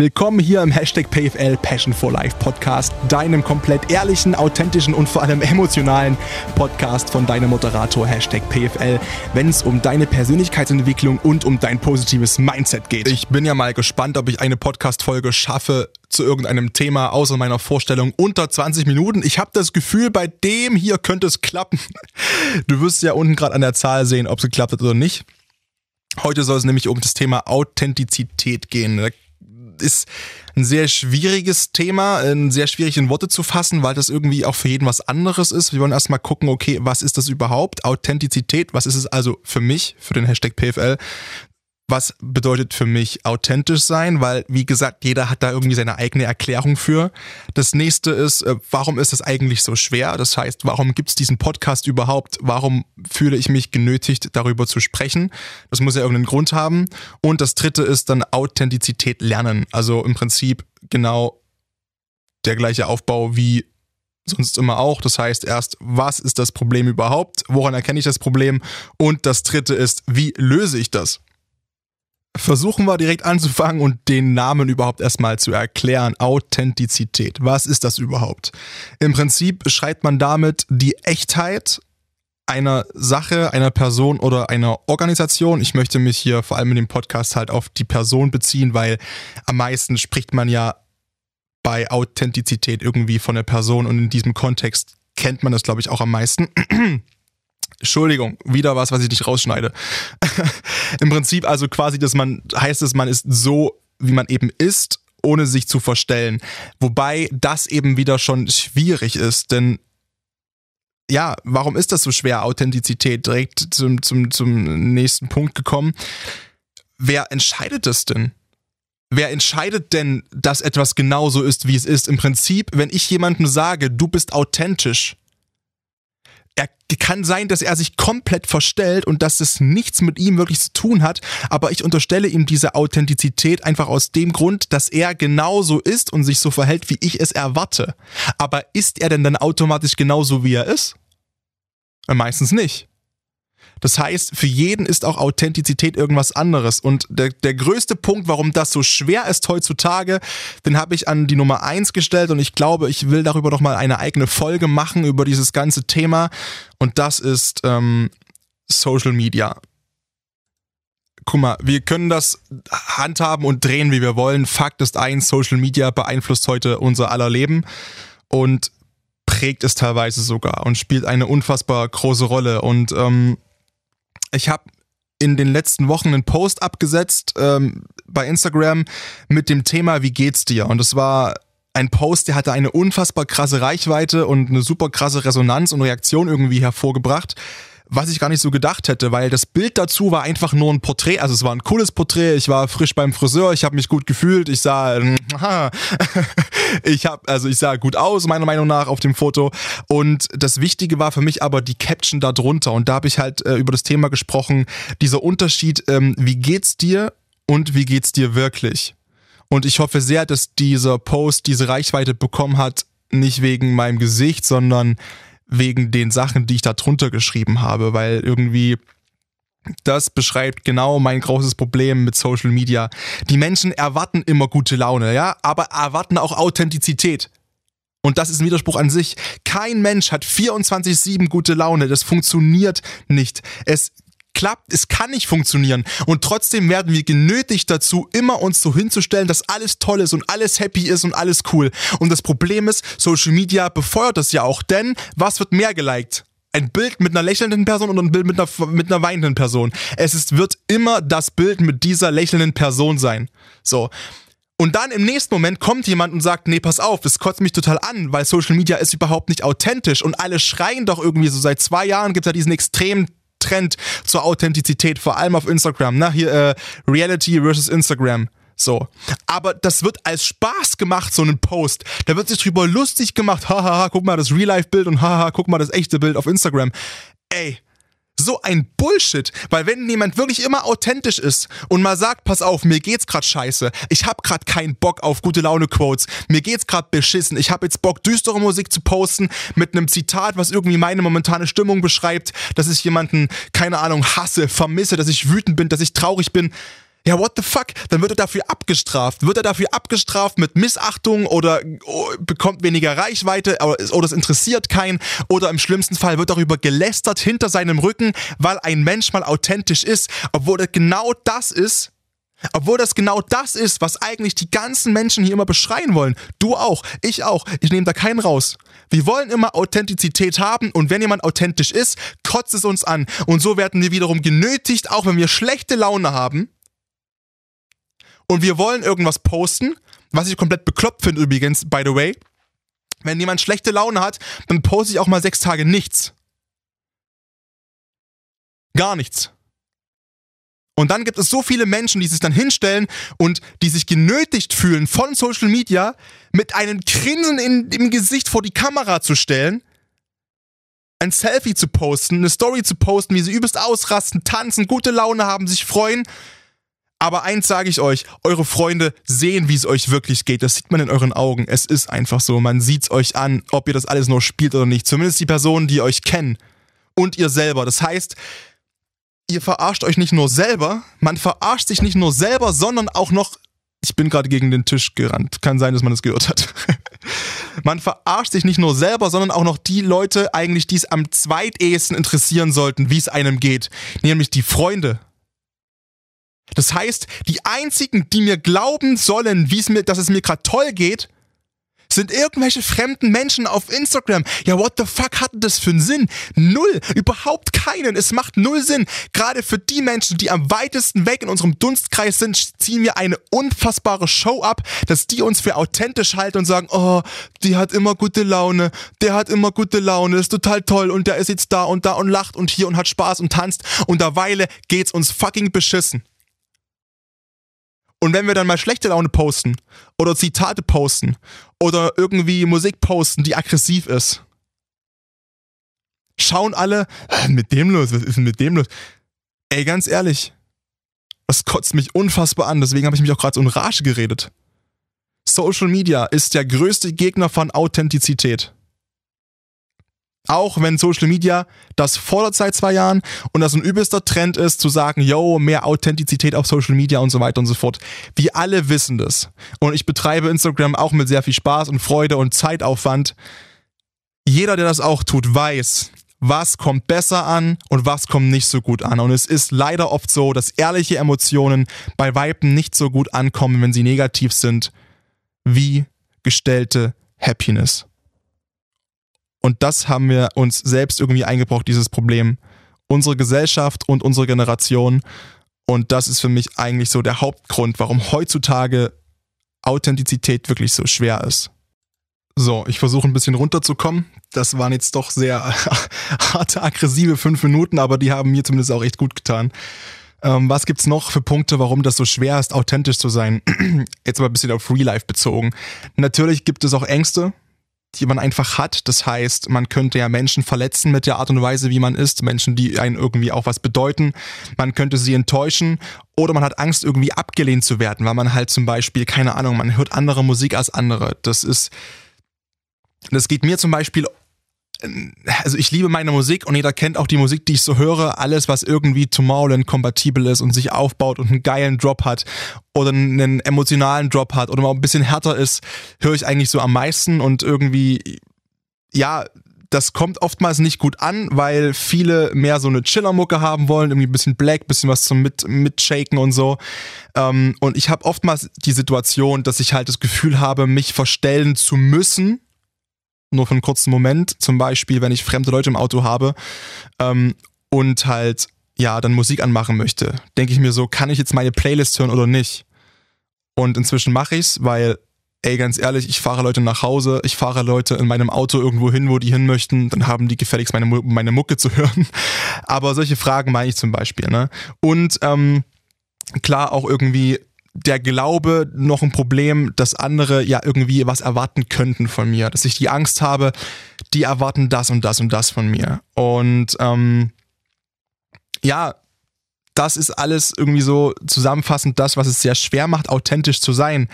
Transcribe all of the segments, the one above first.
Willkommen hier im Hashtag PFL Passion for Life Podcast, deinem komplett ehrlichen, authentischen und vor allem emotionalen Podcast von deinem Moderator Hashtag PFL, wenn es um deine Persönlichkeitsentwicklung und um dein positives Mindset geht. Ich bin ja mal gespannt, ob ich eine Podcast-Folge schaffe zu irgendeinem Thema außer meiner Vorstellung unter 20 Minuten. Ich habe das Gefühl, bei dem hier könnte es klappen. Du wirst ja unten gerade an der Zahl sehen, ob es geklappt hat oder nicht. Heute soll es nämlich um das Thema Authentizität gehen. Da ist ein sehr schwieriges Thema, sehr schwierig in Worte zu fassen, weil das irgendwie auch für jeden was anderes ist. Wir wollen erstmal gucken, okay, was ist das überhaupt? Authentizität, was ist es also für mich, für den Hashtag PFL? Was bedeutet für mich authentisch sein, weil wie gesagt, jeder hat da irgendwie seine eigene Erklärung für. Das nächste ist, äh, warum ist das eigentlich so schwer? Das heißt, warum gibt es diesen Podcast überhaupt? Warum fühle ich mich genötigt, darüber zu sprechen? Das muss ja irgendeinen Grund haben. Und das dritte ist dann Authentizität lernen. Also im Prinzip genau der gleiche Aufbau wie sonst immer auch. Das heißt erst, was ist das Problem überhaupt? Woran erkenne ich das Problem? Und das dritte ist, wie löse ich das? Versuchen wir direkt anzufangen und den Namen überhaupt erstmal zu erklären. Authentizität. Was ist das überhaupt? Im Prinzip beschreibt man damit die Echtheit einer Sache, einer Person oder einer Organisation. Ich möchte mich hier vor allem in dem Podcast halt auf die Person beziehen, weil am meisten spricht man ja bei Authentizität irgendwie von der Person und in diesem Kontext kennt man das, glaube ich, auch am meisten. Entschuldigung, wieder was, was ich nicht rausschneide. Im Prinzip also quasi, dass man, heißt es, man ist so, wie man eben ist, ohne sich zu verstellen. Wobei das eben wieder schon schwierig ist, denn ja, warum ist das so schwer, Authentizität direkt zum, zum, zum nächsten Punkt gekommen? Wer entscheidet das denn? Wer entscheidet denn, dass etwas genauso ist, wie es ist? Im Prinzip, wenn ich jemandem sage, du bist authentisch, er kann sein, dass er sich komplett verstellt und dass es nichts mit ihm wirklich zu tun hat, aber ich unterstelle ihm diese Authentizität einfach aus dem Grund, dass er genauso ist und sich so verhält, wie ich es erwarte. Aber ist er denn dann automatisch genauso, wie er ist? Meistens nicht. Das heißt, für jeden ist auch Authentizität irgendwas anderes. Und der, der größte Punkt, warum das so schwer ist heutzutage, den habe ich an die Nummer eins gestellt und ich glaube, ich will darüber noch mal eine eigene Folge machen über dieses ganze Thema. Und das ist ähm, Social Media. Guck mal, wir können das handhaben und drehen, wie wir wollen. Fakt ist eins, Social Media beeinflusst heute unser aller Leben und prägt es teilweise sogar und spielt eine unfassbar große Rolle. Und ähm, ich habe in den letzten Wochen einen Post abgesetzt ähm, bei Instagram mit dem Thema Wie geht's dir? Und es war ein Post, der hatte eine unfassbar krasse Reichweite und eine super krasse Resonanz und Reaktion irgendwie hervorgebracht was ich gar nicht so gedacht hätte, weil das Bild dazu war einfach nur ein Porträt. Also es war ein cooles Porträt. Ich war frisch beim Friseur, ich habe mich gut gefühlt. Ich sah, ich habe, also ich sah gut aus meiner Meinung nach auf dem Foto. Und das Wichtige war für mich aber die Caption da drunter. Und da habe ich halt äh, über das Thema gesprochen. Dieser Unterschied, ähm, wie geht's dir und wie geht's dir wirklich? Und ich hoffe sehr, dass dieser Post diese Reichweite bekommen hat, nicht wegen meinem Gesicht, sondern wegen den Sachen, die ich da drunter geschrieben habe, weil irgendwie das beschreibt genau mein großes Problem mit Social Media. Die Menschen erwarten immer gute Laune, ja, aber erwarten auch Authentizität. Und das ist ein Widerspruch an sich. Kein Mensch hat 24-7 gute Laune. Das funktioniert nicht. Es klappt, es kann nicht funktionieren. Und trotzdem werden wir genötigt dazu, immer uns so hinzustellen, dass alles toll ist und alles happy ist und alles cool. Und das Problem ist, Social Media befeuert das ja auch, denn was wird mehr geliked? Ein Bild mit einer lächelnden Person und ein Bild mit einer, mit einer weinenden Person. Es ist, wird immer das Bild mit dieser lächelnden Person sein. So. Und dann im nächsten Moment kommt jemand und sagt, nee, pass auf, das kotzt mich total an, weil Social Media ist überhaupt nicht authentisch und alle schreien doch irgendwie so. Seit zwei Jahren gibt es ja diesen extremen Trend zur Authentizität, vor allem auf Instagram. Na, hier äh, Reality versus Instagram. So. Aber das wird als Spaß gemacht, so ein Post. Da wird sich drüber lustig gemacht. Hahaha, guck mal das Real-Life-Bild und haha, guck mal das echte Bild auf Instagram. Ey, so ein Bullshit, weil wenn jemand wirklich immer authentisch ist und mal sagt, pass auf, mir geht's grad scheiße, ich hab grad keinen Bock auf gute Laune Quotes, mir geht's grad beschissen, ich hab jetzt Bock düstere Musik zu posten mit einem Zitat, was irgendwie meine momentane Stimmung beschreibt, dass ich jemanden keine Ahnung hasse, vermisse, dass ich wütend bin, dass ich traurig bin. Ja, what the fuck? Dann wird er dafür abgestraft. Wird er dafür abgestraft mit Missachtung oder oh, bekommt weniger Reichweite oder, oder es interessiert keinen oder im schlimmsten Fall wird darüber gelästert hinter seinem Rücken, weil ein Mensch mal authentisch ist, obwohl er genau das ist, obwohl das genau das ist, was eigentlich die ganzen Menschen hier immer beschreien wollen. Du auch, ich auch. Ich nehme da keinen raus. Wir wollen immer Authentizität haben und wenn jemand authentisch ist, kotzt es uns an. Und so werden wir wiederum genötigt, auch wenn wir schlechte Laune haben. Und wir wollen irgendwas posten, was ich komplett bekloppt finde übrigens, by the way. Wenn jemand schlechte Laune hat, dann poste ich auch mal sechs Tage nichts. Gar nichts. Und dann gibt es so viele Menschen, die sich dann hinstellen und die sich genötigt fühlen, von Social Media mit einem Grinsen in, im Gesicht vor die Kamera zu stellen, ein Selfie zu posten, eine Story zu posten, wie sie übelst ausrasten, tanzen, gute Laune haben, sich freuen. Aber eins sage ich euch, eure Freunde sehen, wie es euch wirklich geht. Das sieht man in euren Augen. Es ist einfach so. Man sieht es euch an, ob ihr das alles nur spielt oder nicht. Zumindest die Personen, die euch kennen. Und ihr selber. Das heißt, ihr verarscht euch nicht nur selber, man verarscht sich nicht nur selber, sondern auch noch. Ich bin gerade gegen den Tisch gerannt. Kann sein, dass man das gehört hat. man verarscht sich nicht nur selber, sondern auch noch die Leute eigentlich, die es am zweitehesten interessieren sollten, wie es einem geht. Nämlich die Freunde. Das heißt, die einzigen, die mir glauben sollen, wie es mir, dass es mir gerade toll geht, sind irgendwelche fremden Menschen auf Instagram. Ja, what the fuck hat das für einen Sinn? Null. Überhaupt keinen. Es macht null Sinn. Gerade für die Menschen, die am weitesten weg in unserem Dunstkreis sind, ziehen wir eine unfassbare Show ab, dass die uns für authentisch halten und sagen, oh, die hat immer gute Laune, der hat immer gute Laune, ist total toll und der ist jetzt da und da und lacht und hier und hat Spaß und tanzt und derweile geht's uns fucking beschissen. Und wenn wir dann mal schlechte Laune posten oder Zitate posten oder irgendwie Musik posten, die aggressiv ist, schauen alle, mit dem los, was ist denn mit dem los? Ey, ganz ehrlich, das kotzt mich unfassbar an, deswegen habe ich mich auch gerade so in Rage geredet. Social Media ist der größte Gegner von Authentizität. Auch wenn Social Media das fordert seit zwei Jahren und das ein übelster Trend ist, zu sagen, yo, mehr Authentizität auf Social Media und so weiter und so fort. Wir alle wissen das. Und ich betreibe Instagram auch mit sehr viel Spaß und Freude und Zeitaufwand. Jeder, der das auch tut, weiß, was kommt besser an und was kommt nicht so gut an. Und es ist leider oft so, dass ehrliche Emotionen bei Weiben nicht so gut ankommen, wenn sie negativ sind, wie gestellte Happiness. Und das haben wir uns selbst irgendwie eingebrockt, dieses Problem. Unsere Gesellschaft und unsere Generation. Und das ist für mich eigentlich so der Hauptgrund, warum heutzutage Authentizität wirklich so schwer ist. So, ich versuche ein bisschen runterzukommen. Das waren jetzt doch sehr harte, aggressive fünf Minuten, aber die haben mir zumindest auch echt gut getan. Ähm, was gibt's noch für Punkte, warum das so schwer ist, authentisch zu sein? jetzt aber ein bisschen auf Real Life bezogen. Natürlich gibt es auch Ängste, die man einfach hat. Das heißt, man könnte ja Menschen verletzen mit der Art und Weise, wie man ist. Menschen, die einen irgendwie auch was bedeuten. Man könnte sie enttäuschen oder man hat Angst, irgendwie abgelehnt zu werden, weil man halt zum Beispiel, keine Ahnung, man hört andere Musik als andere. Das ist, das geht mir zum Beispiel also ich liebe meine Musik und jeder kennt auch die Musik, die ich so höre. Alles, was irgendwie Tomorrowland kompatibel ist und sich aufbaut und einen geilen Drop hat oder einen emotionalen Drop hat oder mal ein bisschen härter ist, höre ich eigentlich so am meisten und irgendwie, ja, das kommt oftmals nicht gut an, weil viele mehr so eine Chiller-Mucke haben wollen, irgendwie ein bisschen Black, bisschen was zum mit mitshaken und so. Ähm, und ich habe oftmals die Situation, dass ich halt das Gefühl habe, mich verstellen zu müssen nur für einen kurzen Moment, zum Beispiel, wenn ich fremde Leute im Auto habe ähm, und halt, ja, dann Musik anmachen möchte, denke ich mir so, kann ich jetzt meine Playlist hören oder nicht? Und inzwischen mache ich's, weil, ey, ganz ehrlich, ich fahre Leute nach Hause, ich fahre Leute in meinem Auto irgendwo hin, wo die hin möchten, dann haben die gefälligst meine, meine Mucke zu hören. Aber solche Fragen meine ich zum Beispiel, ne? Und ähm, klar auch irgendwie der Glaube noch ein Problem, dass andere ja irgendwie was erwarten könnten von mir, dass ich die Angst habe, die erwarten das und das und das von mir. Und ähm, ja, das ist alles irgendwie so zusammenfassend das, was es sehr schwer macht, authentisch zu sein.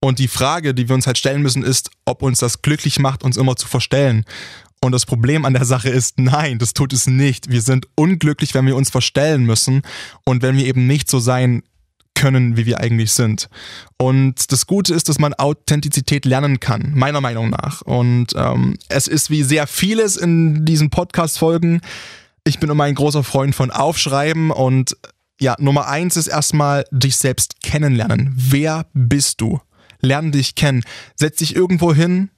Und die Frage, die wir uns halt stellen müssen, ist, ob uns das glücklich macht, uns immer zu verstellen. Und das Problem an der Sache ist, nein, das tut es nicht. Wir sind unglücklich, wenn wir uns verstellen müssen und wenn wir eben nicht so sein können, wie wir eigentlich sind. Und das Gute ist, dass man Authentizität lernen kann, meiner Meinung nach. Und ähm, es ist wie sehr vieles in diesen Podcast-Folgen. Ich bin immer ein großer Freund von Aufschreiben und ja, Nummer eins ist erstmal dich selbst kennenlernen. Wer bist du? Lern dich kennen. Setz dich irgendwo hin,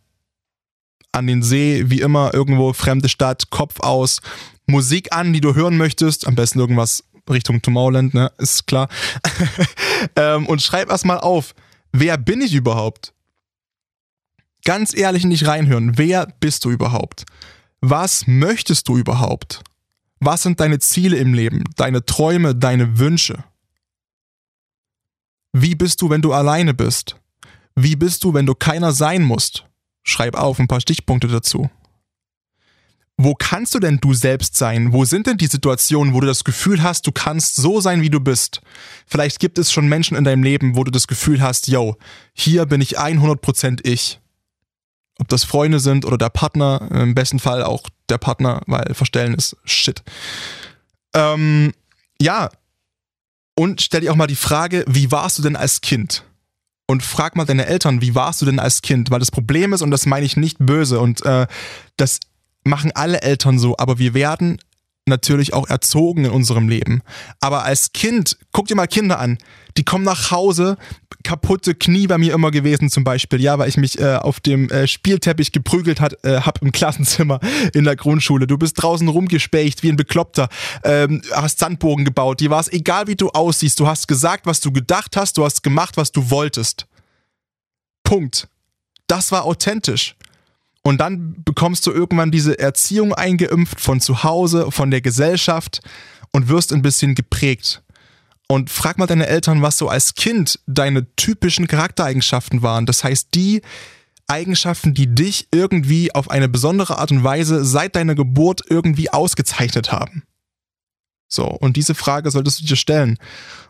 an den See, wie immer, irgendwo fremde Stadt, Kopf aus, Musik an, die du hören möchtest, am besten irgendwas Richtung Tomorrowland, ne, ist klar. ähm, und schreib erstmal auf, wer bin ich überhaupt? Ganz ehrlich in dich reinhören, wer bist du überhaupt? Was möchtest du überhaupt? Was sind deine Ziele im Leben, deine Träume, deine Wünsche? Wie bist du, wenn du alleine bist? Wie bist du, wenn du keiner sein musst? Schreib auf ein paar Stichpunkte dazu. Wo kannst du denn du selbst sein? Wo sind denn die Situationen, wo du das Gefühl hast, du kannst so sein, wie du bist? Vielleicht gibt es schon Menschen in deinem Leben, wo du das Gefühl hast, yo, hier bin ich 100% ich. Ob das Freunde sind oder der Partner, im besten Fall auch der Partner, weil verstellen ist shit. Ähm, ja. Und stell dir auch mal die Frage, wie warst du denn als Kind? und frag mal deine Eltern, wie warst du denn als Kind? Weil das Problem ist, und das meine ich nicht böse, und äh, das machen alle Eltern so, aber wir werden natürlich auch erzogen in unserem Leben. Aber als Kind, guck dir mal Kinder an, die kommen nach Hause, kaputte Knie bei mir immer gewesen zum Beispiel, ja, weil ich mich äh, auf dem äh, Spielteppich geprügelt hat, äh, hab im Klassenzimmer in der Grundschule. Du bist draußen rumgespächt wie ein Bekloppter, ähm, hast Sandbogen gebaut, dir war es egal, wie du aussiehst, du hast gesagt, was du gedacht hast, du hast gemacht, was du wolltest. Punkt. Das war authentisch. Und dann bekommst du irgendwann diese Erziehung eingeimpft von zu Hause, von der Gesellschaft und wirst ein bisschen geprägt. Und frag mal deine Eltern, was so als Kind deine typischen Charaktereigenschaften waren. Das heißt, die Eigenschaften, die dich irgendwie auf eine besondere Art und Weise seit deiner Geburt irgendwie ausgezeichnet haben. So, und diese Frage solltest du dir stellen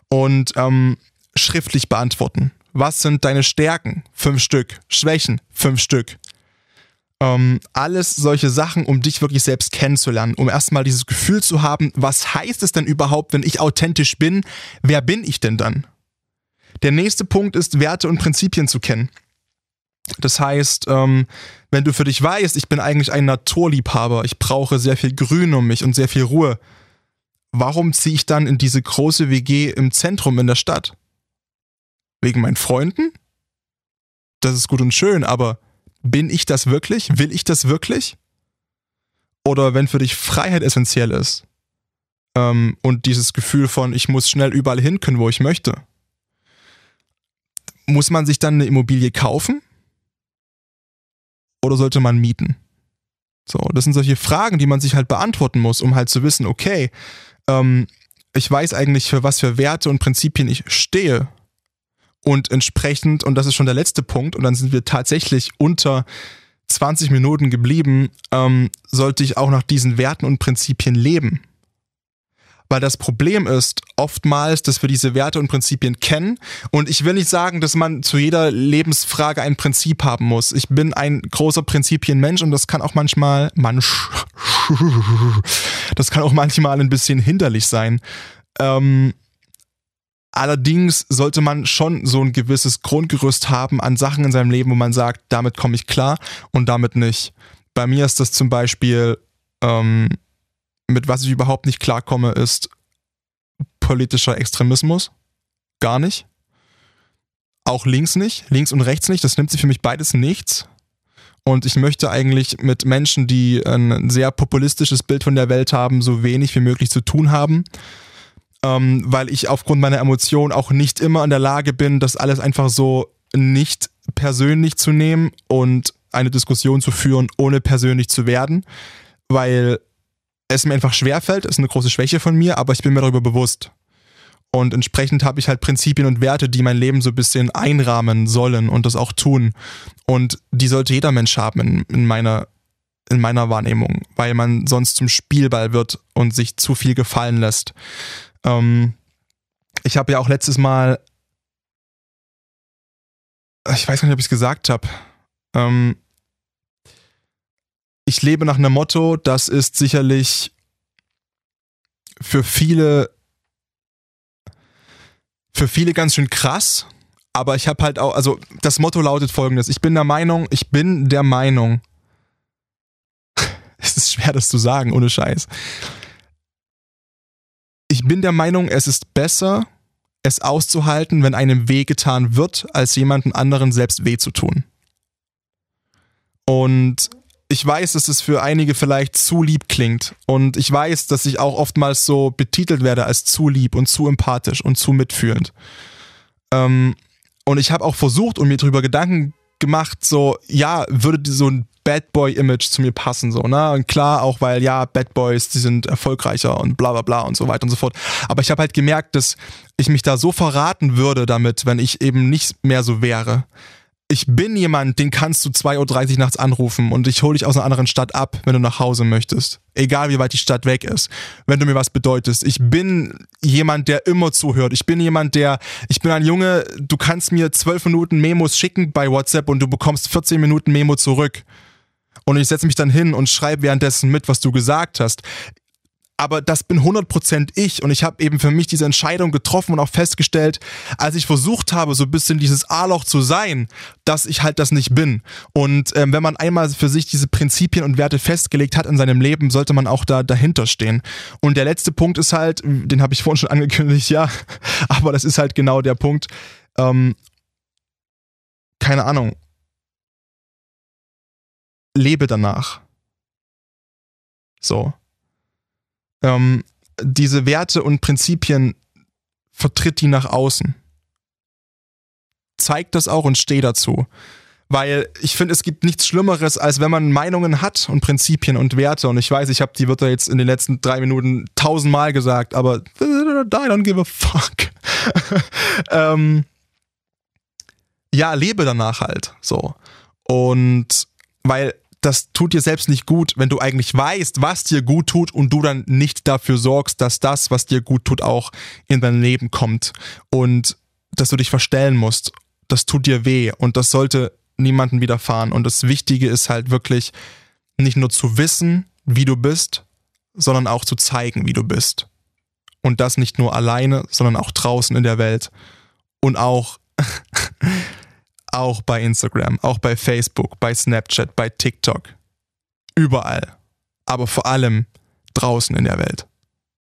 und ähm, schriftlich beantworten. Was sind deine Stärken? Fünf Stück. Schwächen? Fünf Stück. Ähm, alles solche Sachen, um dich wirklich selbst kennenzulernen, um erstmal dieses Gefühl zu haben, was heißt es denn überhaupt, wenn ich authentisch bin? Wer bin ich denn dann? Der nächste Punkt ist, Werte und Prinzipien zu kennen. Das heißt, ähm, wenn du für dich weißt, ich bin eigentlich ein Naturliebhaber, ich brauche sehr viel Grün um mich und sehr viel Ruhe, warum ziehe ich dann in diese große WG im Zentrum in der Stadt? Wegen meinen Freunden? Das ist gut und schön, aber bin ich das wirklich? Will ich das wirklich? Oder wenn für dich Freiheit essentiell ist ähm, und dieses Gefühl von, ich muss schnell überall hin können, wo ich möchte, muss man sich dann eine Immobilie kaufen? Oder sollte man mieten? So, das sind solche Fragen, die man sich halt beantworten muss, um halt zu wissen, okay, ähm, ich weiß eigentlich, für was für Werte und Prinzipien ich stehe und entsprechend, und das ist schon der letzte Punkt, und dann sind wir tatsächlich unter 20 Minuten geblieben, ähm, sollte ich auch nach diesen Werten und Prinzipien leben. Weil das Problem ist oftmals, dass wir diese Werte und Prinzipien kennen. Und ich will nicht sagen, dass man zu jeder Lebensfrage ein Prinzip haben muss. Ich bin ein großer Prinzipienmensch und das kann auch manchmal, manch, das kann auch manchmal ein bisschen hinderlich sein. Ähm, Allerdings sollte man schon so ein gewisses Grundgerüst haben an Sachen in seinem Leben, wo man sagt, damit komme ich klar und damit nicht. Bei mir ist das zum Beispiel, ähm, mit was ich überhaupt nicht klarkomme, ist politischer Extremismus. Gar nicht. Auch links nicht, links und rechts nicht. Das nimmt sich für mich beides nichts. Und ich möchte eigentlich mit Menschen, die ein sehr populistisches Bild von der Welt haben, so wenig wie möglich zu tun haben ähm, weil ich aufgrund meiner Emotionen auch nicht immer in der Lage bin, das alles einfach so nicht persönlich zu nehmen und eine Diskussion zu führen, ohne persönlich zu werden, weil es mir einfach schwerfällt, ist eine große Schwäche von mir, aber ich bin mir darüber bewusst. Und entsprechend habe ich halt Prinzipien und Werte, die mein Leben so ein bisschen einrahmen sollen und das auch tun. Und die sollte jeder Mensch haben in, in meiner in meiner Wahrnehmung, weil man sonst zum Spielball wird und sich zu viel gefallen lässt. Ähm, ich habe ja auch letztes Mal, ich weiß gar nicht, ob ich es gesagt habe, ähm, ich lebe nach einem Motto, das ist sicherlich für viele für viele ganz schön krass, aber ich habe halt auch, also das Motto lautet folgendes, ich bin der Meinung, ich bin der Meinung, es ist schwer das zu sagen, ohne Scheiß. Ich bin der Meinung, es ist besser, es auszuhalten, wenn einem weh getan wird, als jemanden anderen selbst weh zu tun. Und ich weiß, dass es für einige vielleicht zu lieb klingt. Und ich weiß, dass ich auch oftmals so betitelt werde als zu lieb und zu empathisch und zu mitfühlend. Ähm, und ich habe auch versucht und mir darüber Gedanken gemacht, so, ja, würde so ein Bad Boy-Image zu mir passen, so, ne? Und klar, auch weil, ja, Bad Boys, die sind erfolgreicher und bla bla bla und so weiter und so fort. Aber ich habe halt gemerkt, dass ich mich da so verraten würde damit, wenn ich eben nicht mehr so wäre ich bin jemand, den kannst du 2.30 Uhr nachts anrufen und ich hole dich aus einer anderen Stadt ab, wenn du nach Hause möchtest. Egal wie weit die Stadt weg ist. Wenn du mir was bedeutest. Ich bin jemand, der immer zuhört. Ich bin jemand, der, ich bin ein Junge, du kannst mir 12 Minuten Memos schicken bei WhatsApp und du bekommst 14 Minuten Memo zurück. Und ich setze mich dann hin und schreibe währenddessen mit, was du gesagt hast aber das bin 100% ich und ich habe eben für mich diese Entscheidung getroffen und auch festgestellt, als ich versucht habe, so ein bisschen dieses A-Loch zu sein, dass ich halt das nicht bin. Und ähm, wenn man einmal für sich diese Prinzipien und Werte festgelegt hat in seinem Leben, sollte man auch da dahinter stehen. Und der letzte Punkt ist halt, den habe ich vorhin schon angekündigt, ja, aber das ist halt genau der Punkt. Ähm, keine Ahnung. Lebe danach. So ähm, diese Werte und Prinzipien vertritt die nach außen. Zeigt das auch und steh dazu. Weil ich finde, es gibt nichts Schlimmeres, als wenn man Meinungen hat und Prinzipien und Werte. Und ich weiß, ich habe die Wörter jetzt in den letzten drei Minuten tausendmal gesagt, aber I don't give a fuck. ähm, ja, lebe danach halt so. Und weil das tut dir selbst nicht gut, wenn du eigentlich weißt, was dir gut tut und du dann nicht dafür sorgst, dass das, was dir gut tut, auch in dein Leben kommt und dass du dich verstellen musst. Das tut dir weh und das sollte niemandem widerfahren. Und das Wichtige ist halt wirklich nicht nur zu wissen, wie du bist, sondern auch zu zeigen, wie du bist. Und das nicht nur alleine, sondern auch draußen in der Welt. Und auch Auch bei Instagram, auch bei Facebook, bei Snapchat, bei TikTok. Überall. Aber vor allem draußen in der Welt.